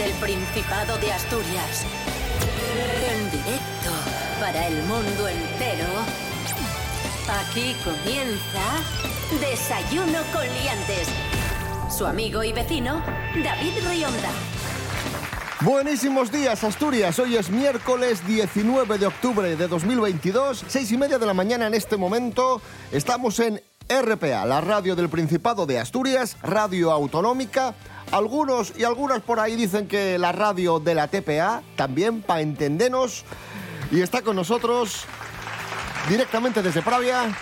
Desde el Principado de Asturias. En directo para el mundo entero. Aquí comienza Desayuno con Liantes. Su amigo y vecino, David Rionda. Buenísimos días, Asturias. Hoy es miércoles 19 de octubre de 2022, seis y media de la mañana en este momento. Estamos en RPA, la radio del Principado de Asturias, radio autonómica. Algunos y algunas por ahí dicen que la radio de la TPA, también para entendernos. Y está con nosotros, directamente desde Pravia,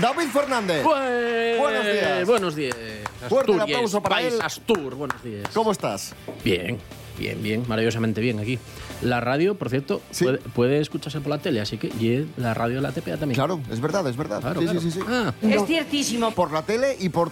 David Fernández. Pues, Buenos días. Buenos días. Fuerte el Asturias, aplauso para País él. Astur, buenos días. ¿Cómo estás? Bien, bien, bien, maravillosamente bien aquí. La radio, por cierto, Sí. puede, puede escucharse por la tele, así que y la radio de la TPA también. Claro, es verdad, es verdad. Claro, sí, claro. sí, sí, sí. Ah, Es ciertísimo. Por la tele y por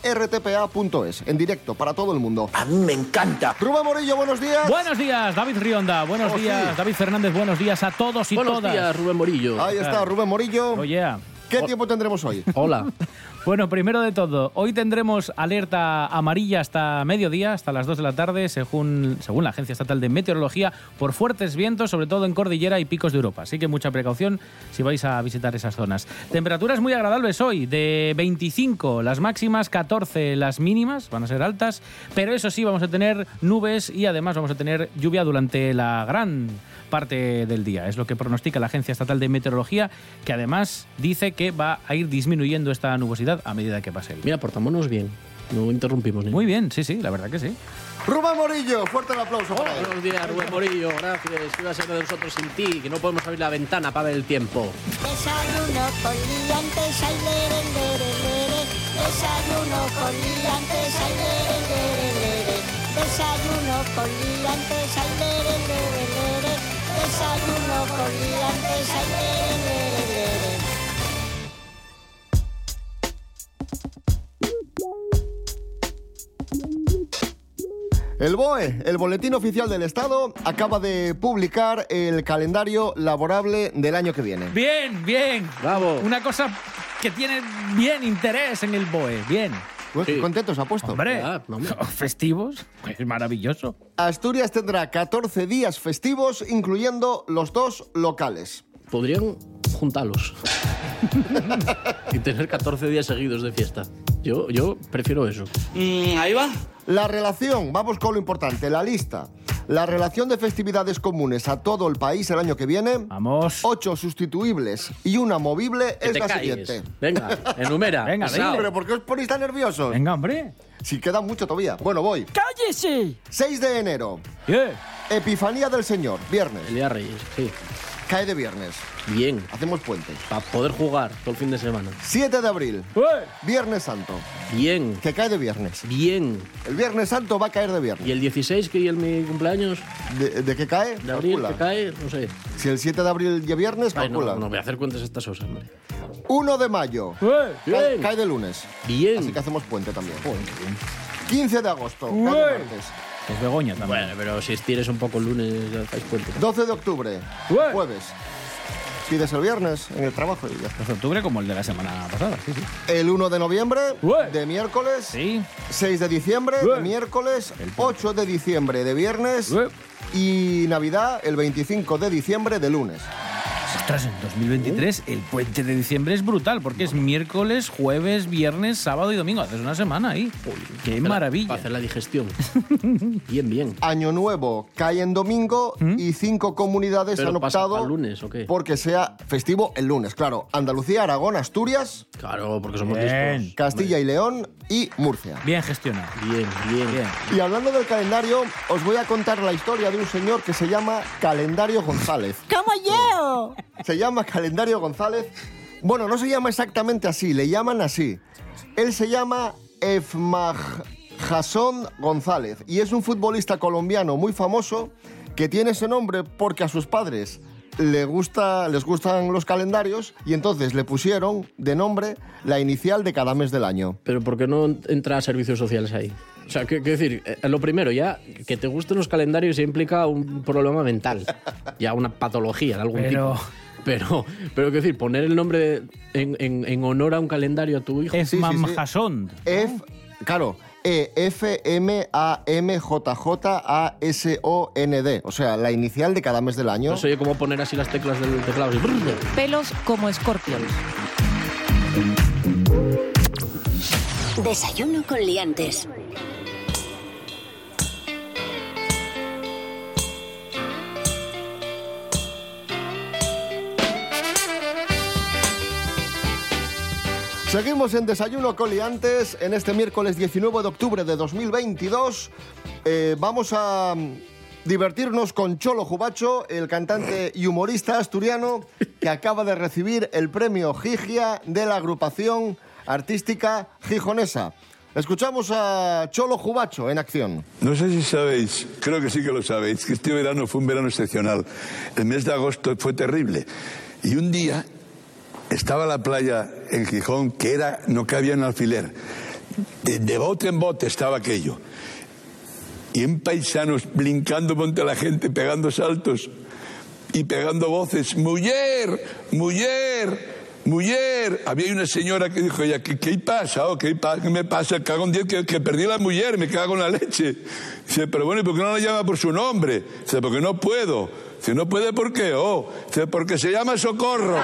www.rtpa.es, en directo, para todo el mundo. A mí me encanta. Rubén Morillo, buenos días. Buenos días, David Rionda. Buenos Oh, días, sí. David Fernández. Buenos días a todos y buenos todas. días, Rubén Morillo. Ahí está, Rubén Morillo. Oye, ¿Qué tiempo tendremos hoy? Hola. bueno, primero de todo, hoy tendremos alerta amarilla hasta mediodía, hasta las 2 de la tarde, según, según la Agencia Estatal de Meteorología, por fuertes vientos, sobre todo en Cordillera y Picos de Europa. Así que mucha precaución si vais a visitar esas zonas. Temperaturas muy agradables hoy, de 25 las máximas, 14 las mínimas, van a ser altas, pero eso sí, vamos a tener nubes y además vamos a tener lluvia durante la gran parte del día. Es lo que pronostica la Agencia Estatal de Meteorología, que además dice que va a ir disminuyendo esta nubosidad a medida que pase el día. Mira, portamonos bien. No interrumpimos ni. Muy bien, sí, sí, la verdad que sí. Rubén Morillo, fuerte el aplauso para él. Buenos días, Rubén Morillo. Gracias. ¿Qué va a ser de nosotros sin ti? Que no podemos abrir la ventana para ver el tiempo. Desayuno con liantes, ay, lere, lere, lere. Desayuno con liantes, ay, lere, lere, lere. Desayuno con liantes, ay, lere, lere, lere. Desayuno con liantes. El BOE, el Boletín Oficial del Estado, acaba de publicar el calendario laborable del año que viene. Bien, bien. Bravo. Una cosa que tiene bien interés en el BOE. Bien. Pues, Sí. contentos ha puesto. Hombre, Ah, hombre. festivos. Es maravilloso. Asturias tendrá 14 días festivos, incluyendo los dos locales. Podrían juntarlos. y tener 14 días seguidos de fiesta. Yo, yo prefiero eso. ahí va. La relación, vamos con lo importante, la lista. La relación de festividades comunes a todo el país el año que viene. Vamos. Ocho sustituibles y una movible Que es la calles. siguiente. Venga, enumera. Venga, dile. Pero ¿por qué os ponéis tan nerviosos? Venga, hombre. Si queda mucho todavía. Bueno, voy. ¡Cállese! 6 de enero. ¿Qué? Epifanía del Señor, viernes. El día de Reyes, sí. Cae de viernes. Bien. Hacemos puente. Para poder jugar todo el fin de semana. 7 de abril, ¡Eh! Viernes Santo. Bien. Que cae de viernes. Bien. El Viernes Santo va a caer de ¿Y viernes. el 16, que es mi cumpleaños? ¿De, de qué cae? ¿De abril Calcula. que cae? No sé. Si el 7 de abril y viernes, Ay, no, calcula. no voy a hacer cuentas estas cosas, hombre. 1 de mayo. ¡Eh! Cae, Bien. cae de lunes. Bien. Así que hacemos puente también. 15 de agosto. Cae de martes. Es Begoña también. Bueno, pero si estires un poco el lunes, ya hacéis puente. 12 de octubre. Ué. Jueves. Pides el viernes en el trabajo y ya está. 12 de octubre como el de la semana pasada. Sí, sí. El 1 de noviembre, Ué. de miércoles. Sí. 6 de diciembre, Ué. de miércoles. 8 de diciembre, de viernes. Y Navidad, el 25 de diciembre, de lunes. Ostras, en 2023 el puente de diciembre es brutal porque es miércoles, jueves, viernes, sábado y domingo. Haces una semana ahí. ¡Qué maravilla! Para hacer la digestión. bien, bien. Año Nuevo cae en domingo y cinco comunidades ¿Pero han optado lunes o qué? porque sea festivo el lunes. Claro, Andalucía, Aragón, Asturias, Claro, porque somos Bien. listos. Castilla y León y Murcia. Bien gestionado. Bien, bien. Bien. Y hablando del calendario, os voy a contar la historia de un señor que se llama Calendario González. ¡Como yo! Se llama Calendario González. Bueno, no se llama exactamente así, le llaman así. Él se llama Efmaj Jason González y es un futbolista colombiano muy famoso que tiene ese nombre porque a sus padres gusta, les gustan los calendarios y entonces le pusieron de nombre la inicial de cada mes del año. Pero ¿por qué no entra a servicios sociales ahí? O sea, quiero decir, eh, lo primero, ya que te gusten los calendarios ya implica un problema mental, ya una patología de algún Pero- tipo. Pero, pero quiero decir, poner el nombre en, en- en honor a un calendario a tu hijo. Es Sí, sí, sí. Mamjasond. Ef, claro, E F-M-A-M-J-J-A-S-O-N-D. O sea, la inicial de cada mes del año. No sé cómo poner así las teclas del teclado. brrr. Pelos como escorpión. Desayuno con liantes. Seguimos en Desayuno Coliantes en este miércoles 19 de octubre de 2022. Eh, vamos a mm, divertirnos con Cholo Jubacho, el cantante y humorista asturiano que acaba de recibir el premio Gigia de la agrupación artística gijonesa. Escuchamos a Cholo Jubacho en acción. No sé si sabéis, creo que sí que lo sabéis, que este verano fue un verano excepcional. El mes de agosto fue terrible. Y un día estaba la playa en Gijón que era, no cabía un alfiler. De, bote en bote estaba aquello. Y en paisanos brincando monte la gente, pegando saltos y pegando voces. ¡Mujer! ¡Mujer! ¡Mujer! Había una señora que dijo ella, ¿qué, qué pasa? Oh, ¿qué, me pasa? Cago en Dios que, que perdí la mujer, me cago en la leche. Dice, pero bueno, ¿y por qué no la llama por su nombre? Dice, porque no puedo. Dice, ¿no puede por qué? Oh, dice, porque se llama Socorro.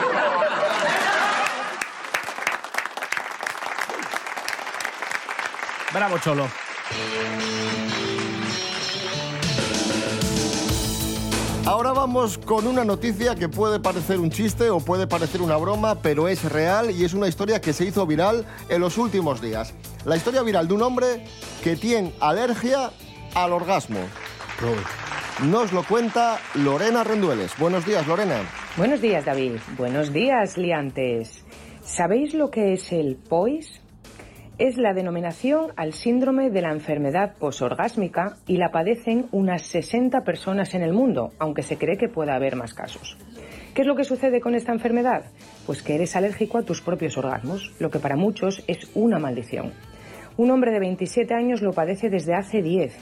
Bravo, Cholo. Ahora vamos con una noticia que puede parecer un chiste o puede parecer una broma, pero es real y es una historia que se hizo viral en los últimos días. La historia viral de un hombre que tiene alergia al orgasmo. Nos lo cuenta Lorena Rendueles. Buenos días, Lorena. Buenos días, David. Buenos días, liantes. ¿Sabéis lo que es el POIS? Es la denominación al síndrome de la enfermedad posorgásmica y la padecen unas 60 personas en el mundo, aunque se cree que pueda haber más casos. ¿Qué es lo que sucede con esta enfermedad? Pues que eres alérgico a tus propios orgasmos, lo que para muchos es una maldición. Un hombre de 27 años lo padece desde hace 10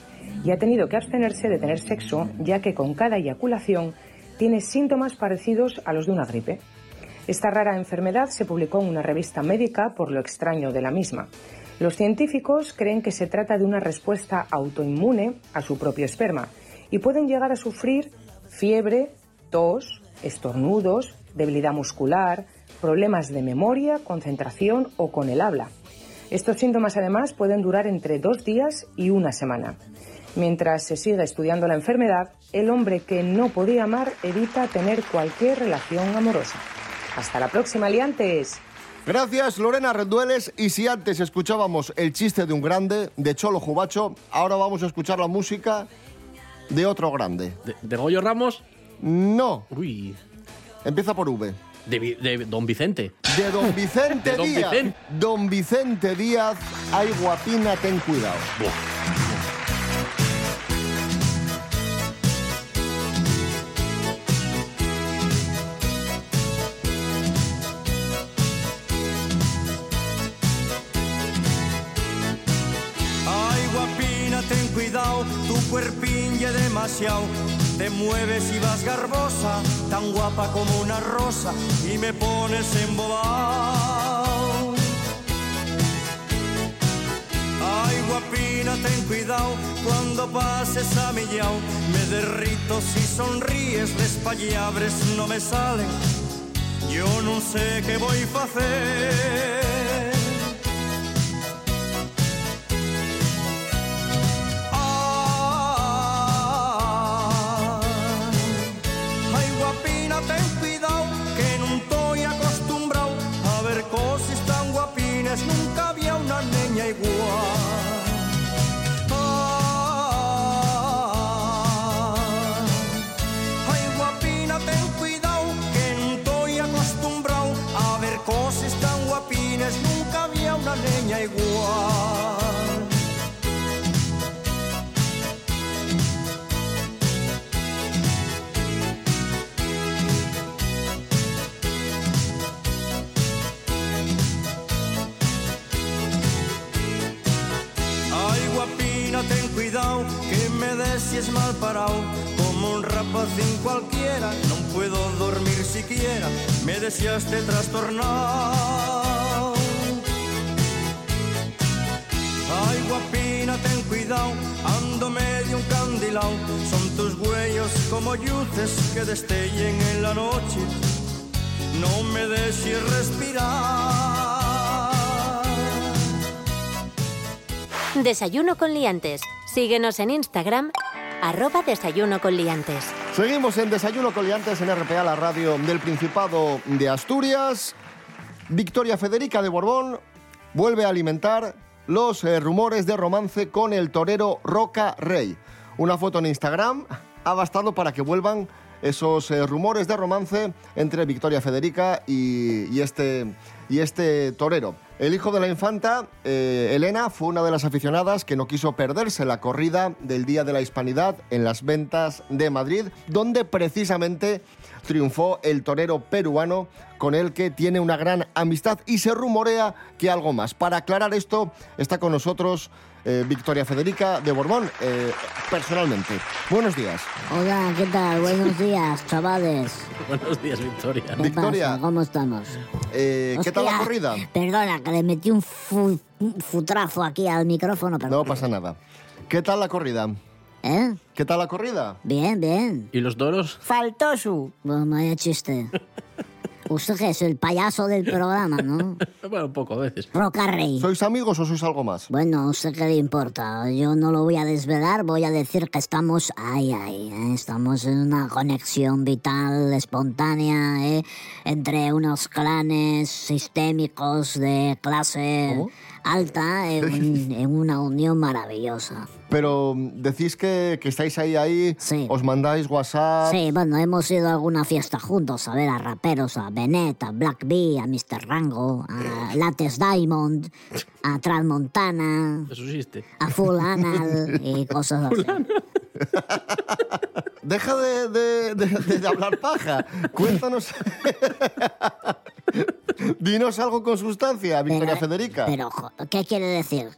y ha tenido que abstenerse de tener sexo ya que con cada eyaculación tiene síntomas parecidos a los de una gripe. Esta rara enfermedad se publicó en una revista médica por lo extraño de la misma. Los científicos creen que se trata de una respuesta autoinmune a su propio esperma y pueden llegar a sufrir fiebre, tos, estornudos, debilidad muscular, problemas de memoria, concentración o con el habla. Estos síntomas además pueden durar entre dos días y una semana. Mientras se sigue estudiando la enfermedad, el hombre que no podía amar evita tener cualquier relación amorosa. Hasta la próxima, liantes. Gracias, Lorena Rendueles. Y si antes escuchábamos el chiste de un grande, de Cholo Jubacho, ahora vamos a escuchar la música de otro grande. ¿De, de Goyo Ramos? No, Uy. empieza por V. De, Don Vicente. De Don Vicente De Don Díaz. Vicente. Don Vicente Díaz, ay guapina, ten cuidado. Ay, Te mueves y vas garbosa, tan guapa como una rosa, y me pones embobado. Ay, guapina, ten cuidado, cuando pases a mi yao, me derrito si sonríes, despallabres no me salen. Yo no sé qué voy a hacer. Este Ay, guapina, ten cuidado, ando medio un candilao. Son tus huellos como luces que destellen en la noche. No me dejes respirar. Desayuno con liantes. Síguenos en Instagram, arroba desayuno con liantes. Seguimos en Desayuno Coliantes en RPA, la radio del Principado de Asturias. Victoria Federica de Borbón vuelve a alimentar los eh, rumores de romance con el torero Roca Rey. Una foto en Instagram ha bastado para que vuelvan esos eh, rumores de romance entre Victoria Federica y, este, y este torero. El hijo de la infanta, eh, Elena, fue una de las aficionadas que no quiso perderse la corrida del Día de la Hispanidad en las ventas de Madrid, donde precisamente triunfó el torero peruano con el que tiene una gran amistad y se rumorea que algo más. Para aclarar esto, está con nosotros eh, Victoria Federica de Borbón, eh, personalmente. Buenos días. Hola, ¿qué tal? Buenos días, chavales. Buenos días, Victoria. ¿Qué Victoria. pasa? ¿Cómo estamos? Eh, ¿Qué tal la corrida? Perdona, que le metí un, fu- un futrazo aquí al micrófono. Pero... No pasa nada. ¿Qué tal la corrida? ¿Eh? ¿Qué tal la corrida? Bien, bien. ¿Y los toros? Faltó su. Bueno, vaya chiste. Usted que es el payaso del programa, ¿no? Bueno, un poco a veces. Roca Rey. ¿Sois amigos o sois algo más? Bueno, ¿usted qué le importa? Yo no lo voy a desvelar, voy a decir que estamos ahí, ahí, ¿eh? estamos en una conexión vital, espontánea, ¿eh? entre unos clanes sistémicos de clase alta en, en una unión maravillosa. Pero decís que, que estáis ahí, ahí, os mandáis WhatsApp. Sí, bueno, hemos ido a alguna fiesta juntos a ver a raperos, a Benet, a Black B, a Mr. Rango, a Lattes Diamond, a Transmontana, Eso existe. a Full Anal y cosas así. Deja de, de- de- de hablar paja. Cuéntanos. Dinos algo con sustancia, Victoria Federica. Pero, ¿qué quiere decir?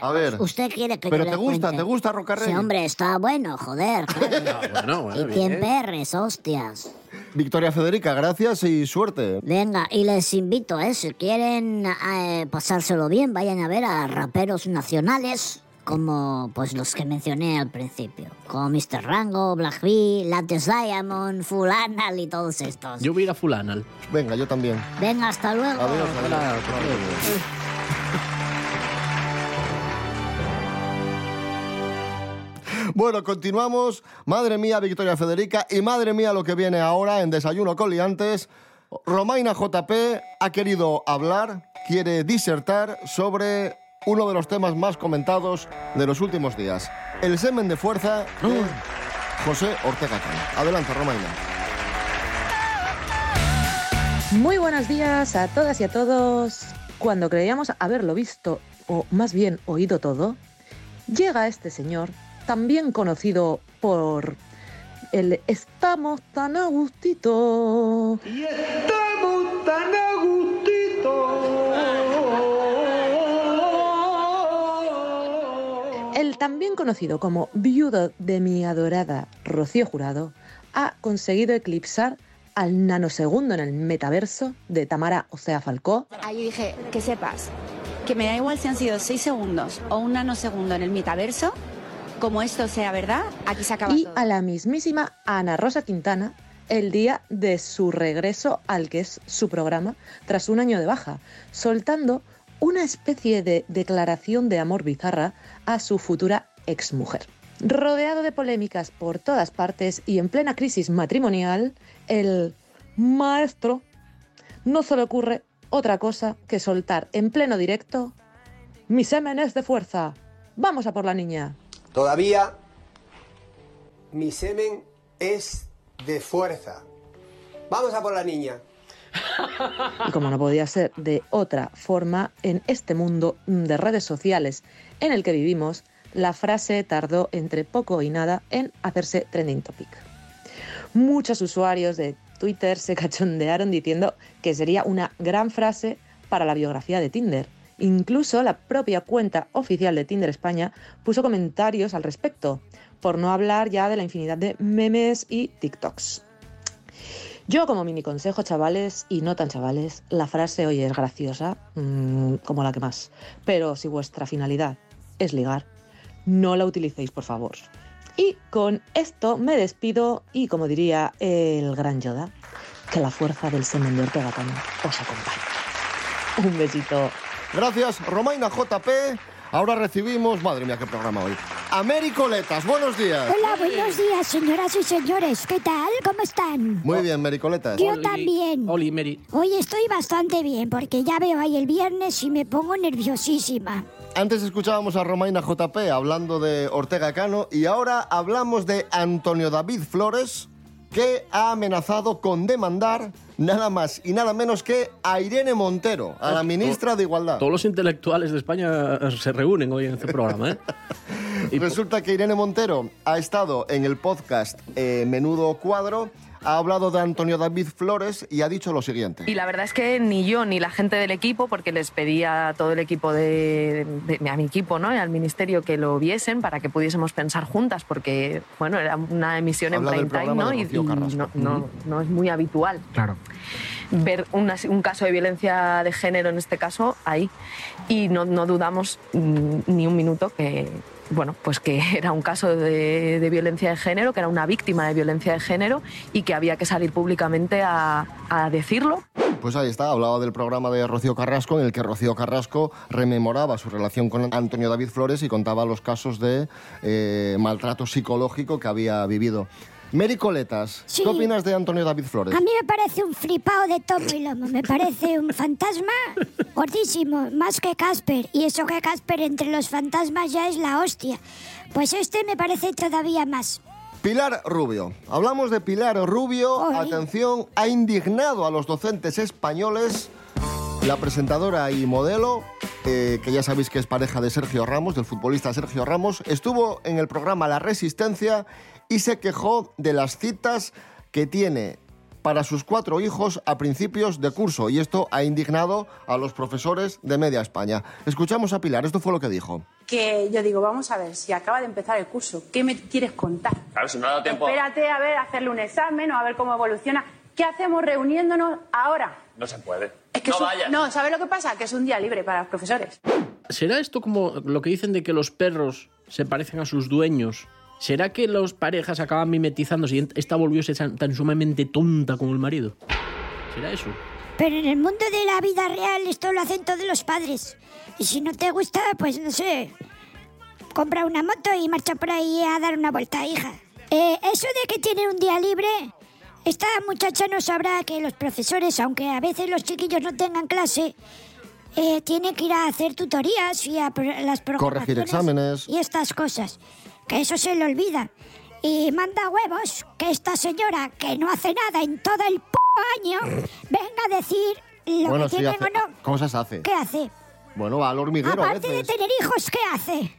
A ver. ¿Usted quiere que Pero yo te le gusta, cuente? te gusta Roca Rey. Sí, hombre, está bueno, joder. claro. Bueno, bueno, y bien. cien perres, hostias. Victoria Federica, gracias y suerte. Venga, y les invito, ¿eh? Si quieren eh, pasárselo bien, vayan a ver a raperos nacionales como pues los que mencioné al principio. Como Mr. Rango, Black B, Lattes Diamond, Full Anal y todos estos. Yo voy a ir a Fulanal. Venga, yo también. Venga, hasta luego. Adiós, adiós. Bueno, continuamos. Madre mía, Victoria Federica. Y madre mía, lo que viene ahora en Desayuno con Liantes. Romaina JP ha querido hablar, quiere disertar sobre uno de los temas más comentados de los últimos días. El semen de fuerza de José Ortega Cano. Adelante, Romaina. Muy buenos días a todas y a todos. Cuando creíamos haberlo visto, o más bien oído todo, llega este señor, también conocido por el Estamos tan a gustito. Y estamos tan a gustito. El también conocido como viudo de mi adorada Rocío Jurado ha conseguido eclipsar al nanosegundo en el metaverso de Tamara Ocea Falcó Ahí dije, que sepas, que me da igual si han sido seis segundos o un nanosegundo en el metaverso, como esto sea verdad, aquí se acaba y todo. a la mismísima Ana Rosa Quintana el día de su regreso al que es su programa tras un año de baja, soltando una especie de declaración de amor bizarra a su futura exmujer. Rodeado de polémicas por todas partes y en plena crisis matrimonial, el maestro no se le ocurre otra cosa que soltar en pleno directo mi semen es de fuerza. Vamos a por la niña. Todavía mi semen es de fuerza. Vamos a por la niña. Y como no podía ser de otra forma, en este mundo de redes sociales en el que vivimos, la frase tardó entre poco y nada en hacerse trending topic. Muchos usuarios de Twitter se cachondearon diciendo que sería una gran frase para la biografía de Tinder. Incluso la propia cuenta oficial de Tinder España puso comentarios al respecto, por no hablar ya de la infinidad de memes y TikToks. Yo como mini consejo, chavales y no tan chavales, la frase hoy es graciosa, mm, como la que más. Pero si vuestra finalidad es ligar, no la utilicéis, por favor. Y con esto me despido y como diría el gran Yoda, que la fuerza del semen de Ortega os acompañe. Un besito. Gracias, Romaina JP. Ahora recibimos, madre mía, qué programa hoy. Americoletas, buenos días. Hola, buenos días, señoras y señores. ¿Qué tal? ¿Cómo están? Muy bien, Mericoletas. Yo también. Oli, Mary. Hoy estoy bastante bien porque ya veo ahí el viernes y me pongo nerviosísima. Antes escuchábamos a Romaina JP hablando de Ortega Cano y ahora hablamos de Antonio David Flores, que ha amenazado con demandar nada más y nada menos que a Irene Montero, a la ministra de Igualdad. Todos los intelectuales de España se reúnen hoy en este programa, ¿eh? Y resulta que Irene Montero ha estado en el podcast eh, Menudo Cuadro, ha hablado de Antonio David Flores y ha dicho lo siguiente. Y la verdad es que ni yo ni la gente del equipo, porque les pedía a todo el equipo de, de- a mi equipo, ¿no? Y al ministerio que lo viesen para que pudiésemos pensar juntas, porque bueno, era una emisión Habla en prime time, ¿no? Y, no, no- no es muy habitual Claro. ver una- un caso de violencia de género en este caso ahí. Y no, no dudamos mm, ni un minuto que, bueno, pues que era un caso de, violencia de género, que era una víctima de violencia de género y que había que salir públicamente a, a decirlo. Pues ahí está, hablaba del programa de Rocío Carrasco en el que Rocío Carrasco rememoraba su relación con Antonio David Flores y contaba los casos de eh, maltrato psicológico que había vivido. Mary Coletas, Sí. ¿qué opinas de Antonio David Flores? A mí me parece un flipado de topo y lomo. Me parece un fantasma gordísimo, más que Casper. Y eso que Casper entre los fantasmas ya es la hostia. Pues este me parece todavía más. Pilar Rubio. Hablamos de Pilar Rubio. Ay. Atención, ha indignado a los docentes españoles. La presentadora y modelo, eh, que ya sabéis que es pareja de Sergio Ramos, del futbolista Sergio Ramos, estuvo en el programa La Resistencia y se quejó de las citas que tiene para sus cuatro hijos a principios de curso. Y esto ha indignado a los profesores de media España. Escuchamos a Pilar, esto fue lo que dijo. que yo digo, vamos a ver, si acaba de empezar el curso, ¿qué me quieres contar? Claro, si no ha dado tiempo. Espérate a ver, hacerle un examen o a ver cómo evoluciona. ¿Qué hacemos reuniéndonos ahora? No se puede. Es que no es un- vayas. no, ¿sabes lo que pasa? Que es un día libre para los profesores. ¿Será esto como lo que dicen de que los perros se parecen a sus dueños? ¿Será que las parejas acaban mimetizándose y esta volvióse tan, tan sumamente tonta como el marido? ¿Será eso? Pero en el mundo de la vida real esto lo hacen todos los padres. Y si no te gusta, pues no sé, compra una moto y marcha por ahí a dar una vuelta, hija. Eh, eso de que tiene un día libre, esta muchacha no sabrá que los profesores, aunque a veces los chiquillos no tengan clase, eh, tienen que ir a hacer tutorías y a las Corregir exámenes. y estas cosas. Que eso se le olvida. Y manda huevos que esta señora, que no hace nada en todo el p año, venga a decir lo bueno, que sí, hace, o no. cosas hace. ¿Qué hace? Bueno, va al hormiguero a Aparte de tener hijos, ¿qué hace?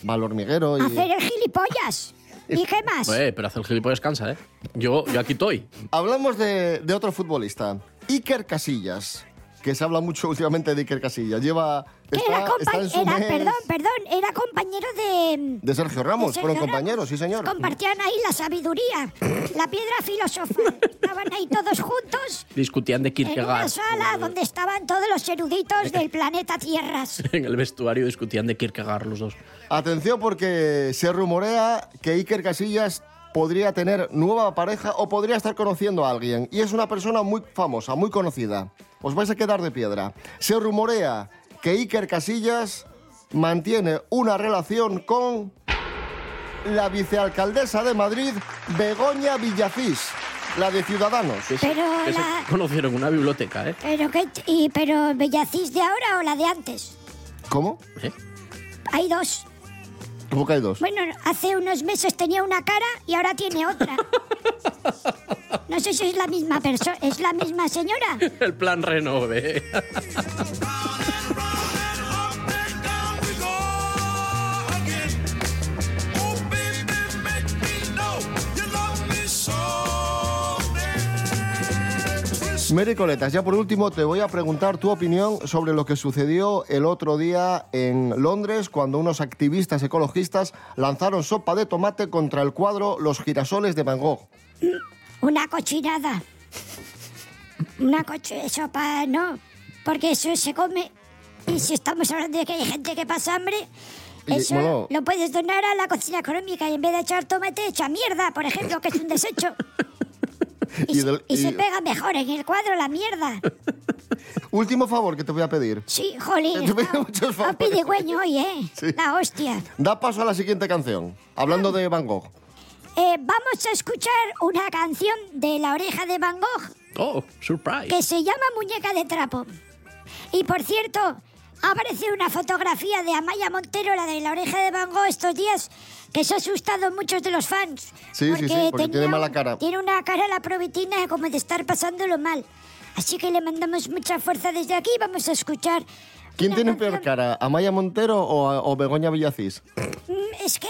Va al hormiguero y... Hacer el gilipollas. ¿Y qué más? Eh, pero hacer el gilipollas cansa, ¿eh? Yo, yo aquí estoy. Hablamos de, de otro futbolista, Iker Casillas, que se habla mucho últimamente de Iker Casillas. Lleva... era Está, en perdón, perdón, era compañero de... de Sergio Ramos. de Sergio Fueron compañeros, sí señor. Compartían ahí la sabiduría, la piedra filosofal. Estaban ahí todos juntos Discutían de en una Kierkegaard. sala donde estaban todos los eruditos del planeta Tierras. En el vestuario discutían de Kierkegaard los dos. Atención porque se rumorea que Iker Casillas podría tener nueva pareja o podría estar conociendo a alguien. Y es una persona muy famosa, muy conocida. Os vais a quedar de piedra. Se rumorea que Iker Casillas mantiene una relación con la vicealcaldesa de Madrid, Begoña Villacís, la de Ciudadanos. Pero Que se la- conocieron en una biblioteca, ¿eh? Pero qué, y, pero Bellacís de ahora o la de antes. ¿Cómo? Hay dos. ¿Cómo que hay dos? Bueno, hace unos meses tenía una cara y ahora tiene otra. No sé si es la misma persona, es la misma señora. El plan renove. Mary Coletas, ya por último te voy a preguntar tu opinión sobre lo que sucedió el otro día en Londres cuando unos activistas ecologistas lanzaron sopa de tomate contra el cuadro Los girasoles de Van Gogh. Una cochinada. Una coche sopa, no. Porque eso se come. Y si estamos hablando de que hay gente que pasa hambre, eso bueno- lo puedes donar a la cocina económica y en vez de echar tomate, echa mierda, por ejemplo, que es un desecho. Y del- Y se y- pega mejor en el cuadro la mierda. Último favor que te voy a pedir. Sí, jolín. Te pido muchos está favores. pidigüeño hoy, ¿eh? Sí. La hostia. Da paso a la siguiente canción. Hablando de Van Gogh. Eh, vamos a escuchar una canción de La Oreja de Van Gogh Oh, surprise. que se llama Muñeca de Trapo. Y por cierto, aparecido una fotografía de Amaya Montero, la de La Oreja de Van Gogh, estos días, que se ha asustado a muchos de los fans. Sí, sí, sí, porque tiene mala cara. Tiene una cara la probitina como de estar pasándolo mal. Así que le mandamos mucha fuerza desde aquí. Vamos a escuchar. ¿Quién tiene canción. peor cara? ¿Amaya Montero o, o Begoña Villacís? Mm, Es que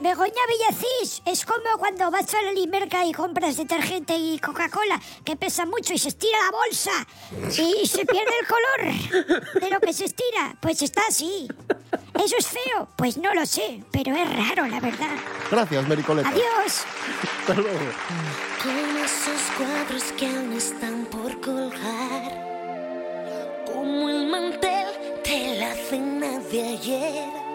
Begoña Villacís es como cuando vas a la limerca y compras detergente y Coca-Cola que pesa mucho y se estira la bolsa y se pierde el color de lo que se estira. Pues está así. ¿Eso es feo? Pues no lo sé, pero es raro, la verdad. Gracias, Mericoleta. Adiós. Hasta luego. Con esos cuadros que aún están por colgar, como el mantel de la cena de ayer,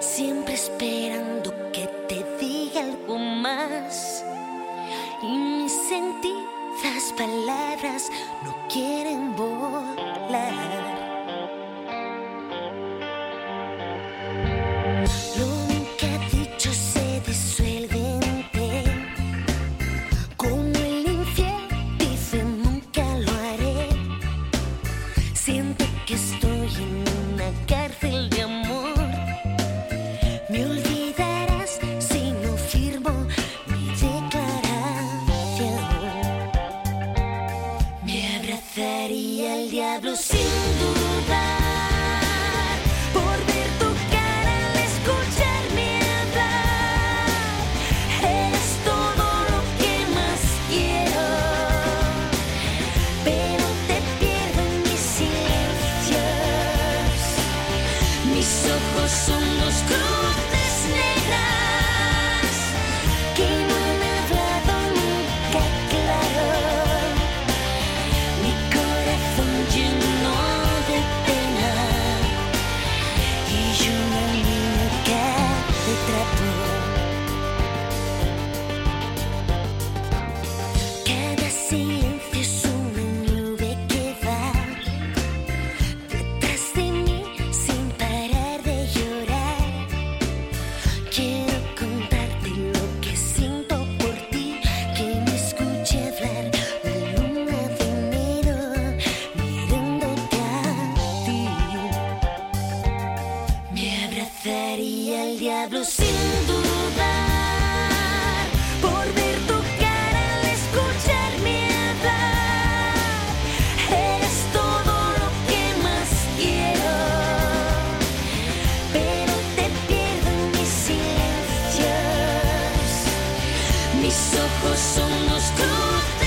siempre esperando que te diga algo más. Y mis sentidas palabras no quieren volar. Mis ojos son dos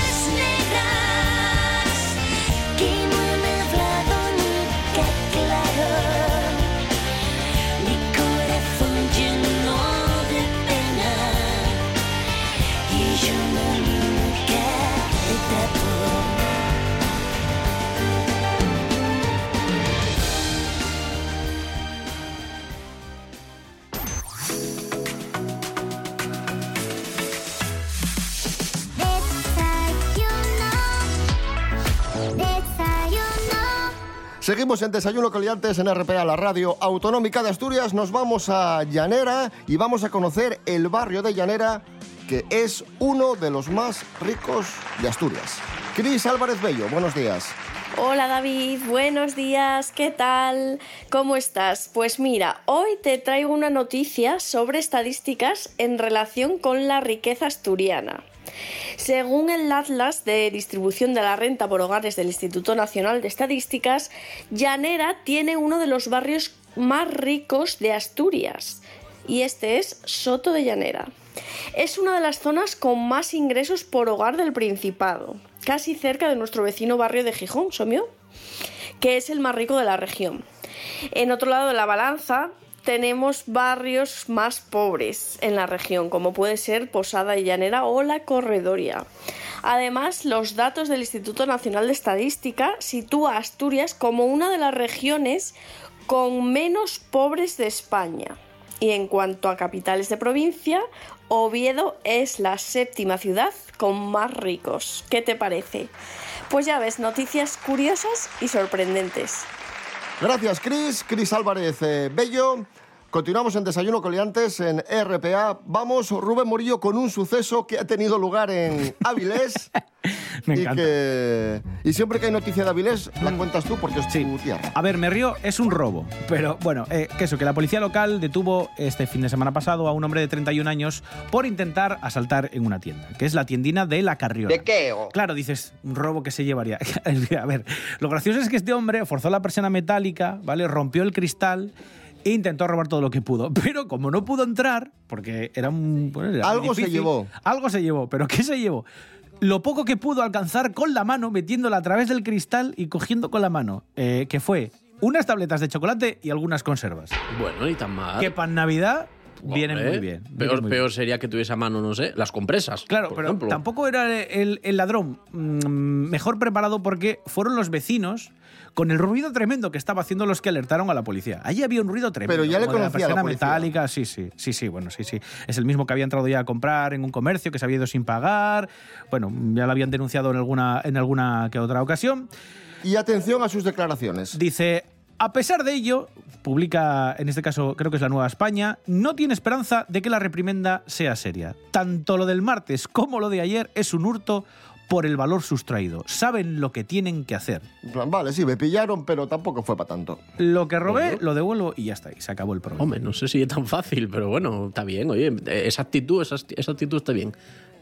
Seguimos en Desayuno Coliantes en RPA, la radio autonómica de Asturias. Nos vamos a Llanera y vamos a conocer el barrio de Llanera, que es uno de los más ricos de Asturias. Cris Álvarez Bello, buenos días. Hola David, buenos días, ¿qué tal? ¿Cómo estás? Pues mira, hoy te traigo una noticia sobre estadísticas en relación con la riqueza asturiana. Según el Atlas de distribución de la renta por hogares del Instituto Nacional de Estadísticas, Llanera tiene uno de los barrios más ricos de Asturias y este es Soto de Llanera. Es una de las zonas con más ingresos por hogar del Principado, casi cerca de nuestro vecino barrio de Gijón, Somio, que es el más rico de la región. En otro lado de la balanza tenemos barrios más pobres en la región, como puede ser Posada y Llanera o la Corredoria. Además, los datos del Instituto Nacional de Estadística sitúa a Asturias como una de las regiones con menos pobres de España. Y en cuanto a capitales de provincia, Oviedo es la séptima ciudad con más ricos. ¿Qué te parece? Pues ya ves, noticias curiosas y sorprendentes. Gracias, Cris. Cris Álvarez eh, Bello. Continuamos en Desayuno Coliantes en RPA. Vamos, Rubén Morillo, con un suceso que ha tenido lugar en Avilés. Me y, encanta. que, y siempre que hay noticia de Avilés, la cuentas tú porque es tu tierra. A ver, me río, es un robo. Pero bueno, eh, que eso, que la policía local detuvo este fin de semana pasado a un hombre de 31 años por intentar asaltar en una tienda, que es la tiendina de La Carriola. ¿De qué? o? Claro, dices, un robo que se llevaría. a ver, lo gracioso es que este hombre forzó la persiana metálica, ¿vale? Rompió el cristal e intentó robar todo lo que pudo. Pero como no pudo entrar, porque era un. bueno, era muy Algo se llevó. Algo se llevó. ¿Pero qué se llevó? Lo poco que pudo alcanzar con la mano, metiéndola a través del cristal y cogiendo con la mano, eh, que fue unas tabletas de chocolate y algunas conservas. Bueno, ni tan mal. Que para Navidad vienen Hombre, muy bien. vienen Peor, muy peor sería que tuviese a mano, no sé, las compresas. Claro, por pero ejemplo. tampoco era el, el ladrón mm, mejor preparado porque fueron los vecinos con el ruido tremendo que estaba haciendo los que alertaron a la policía. Allí había un ruido tremendo. Pero ya le conocía a la persiana policía. metálica, sí, sí, sí, sí, bueno, sí, sí. Es el mismo que había entrado ya a comprar en un comercio, que se había ido sin pagar. Bueno, ya lo habían denunciado en alguna, en alguna que otra ocasión. Y atención a sus declaraciones. Dice, a pesar de ello, publica, en este caso creo que es la Nueva España, no tiene esperanza de que la reprimenda sea seria. Tanto lo del martes como lo de ayer es un hurto por el valor sustraído. Saben lo que tienen que hacer. Vale, sí, me pillaron, pero tampoco fue para tanto. Lo que robé, Bueno. lo devuelvo y ya está, y se acabó el problema. Hombre, no sé si es tan fácil, pero bueno, está bien. Oye, esa actitud, esa, esa actitud está bien.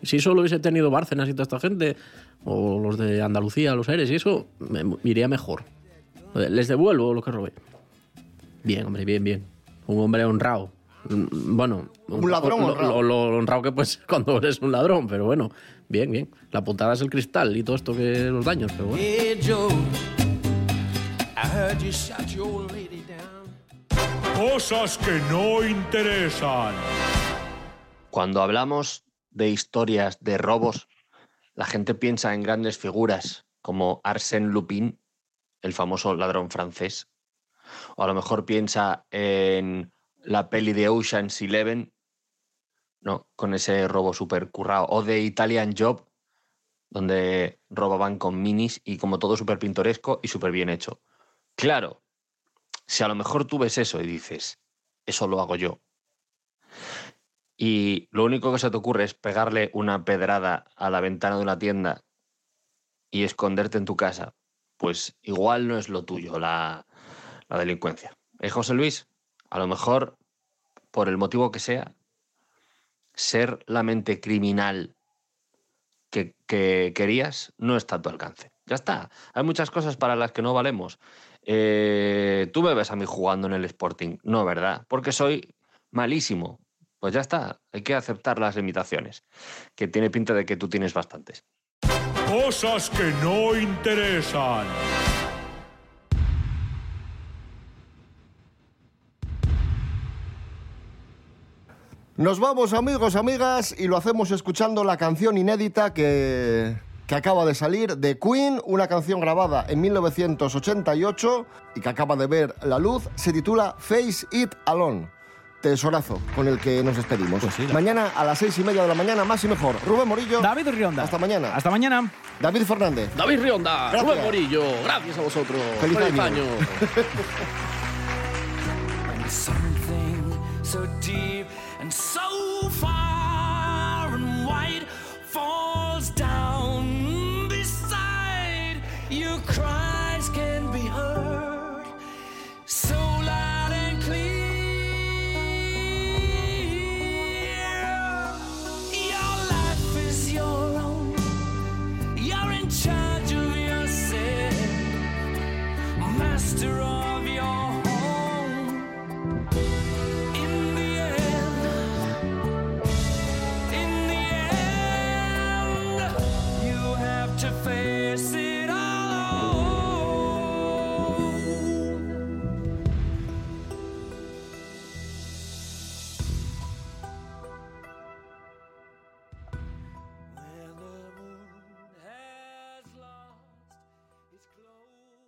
Si solo hubiese tenido Bárcenas y toda esta gente, o los de Andalucía, los Eres y eso, me, me iría mejor. Les devuelvo lo que robé. Bien, hombre, bien, bien. Un hombre honrado. Mm, Bueno, Un ladrón lo, honrado. Lo, lo honrado que pues cuando eres un ladrón, pero bueno, bien, bien. La putada es el cristal y todo esto que los daños, pero bueno. Hey Joe, I heard you shot your lady down. Cosas que no interesan. Cuando hablamos de historias de robos, la gente piensa en grandes figuras como Arsène Lupin, el famoso ladrón francés. O a lo mejor piensa en la peli de Ocean's Eleven, ¿no? Con ese robo súper currado. O de Italian Job, donde robaban con minis y como todo súper pintoresco y súper bien hecho. Claro, si a lo mejor tú ves eso y dices, eso lo hago yo, y lo único que se te ocurre es pegarle una pedrada a la ventana de una tienda y esconderte en tu casa, pues igual no es lo tuyo la, la delincuencia. ¿Eh, José Luis? A lo mejor, por el motivo que sea, ser la mente criminal que, que querías no está a tu alcance. Ya está. Hay muchas cosas para las que no valemos. Eh, tú me ves a mí jugando en el Sporting. No, ¿verdad? Porque soy malísimo. Pues ya está. Hay que aceptar las limitaciones. Que tiene pinta de que tú tienes bastantes. Cosas que no interesan. Nos vamos, amigos, amigas, y lo hacemos escuchando la canción inédita que, que acaba de salir de Queen, una canción grabada en 1988 y que acaba de ver la luz. Se titula Face It Alone. Tesorazo con el que nos despedimos. mañana a las seis y media de la mañana, más y mejor. Rubén Morillo. David Rionda. Hasta mañana. Hasta mañana. David Fernández. David Rionda, Gracias. Rubén Morillo, gracias a vosotros. Feliz año. año.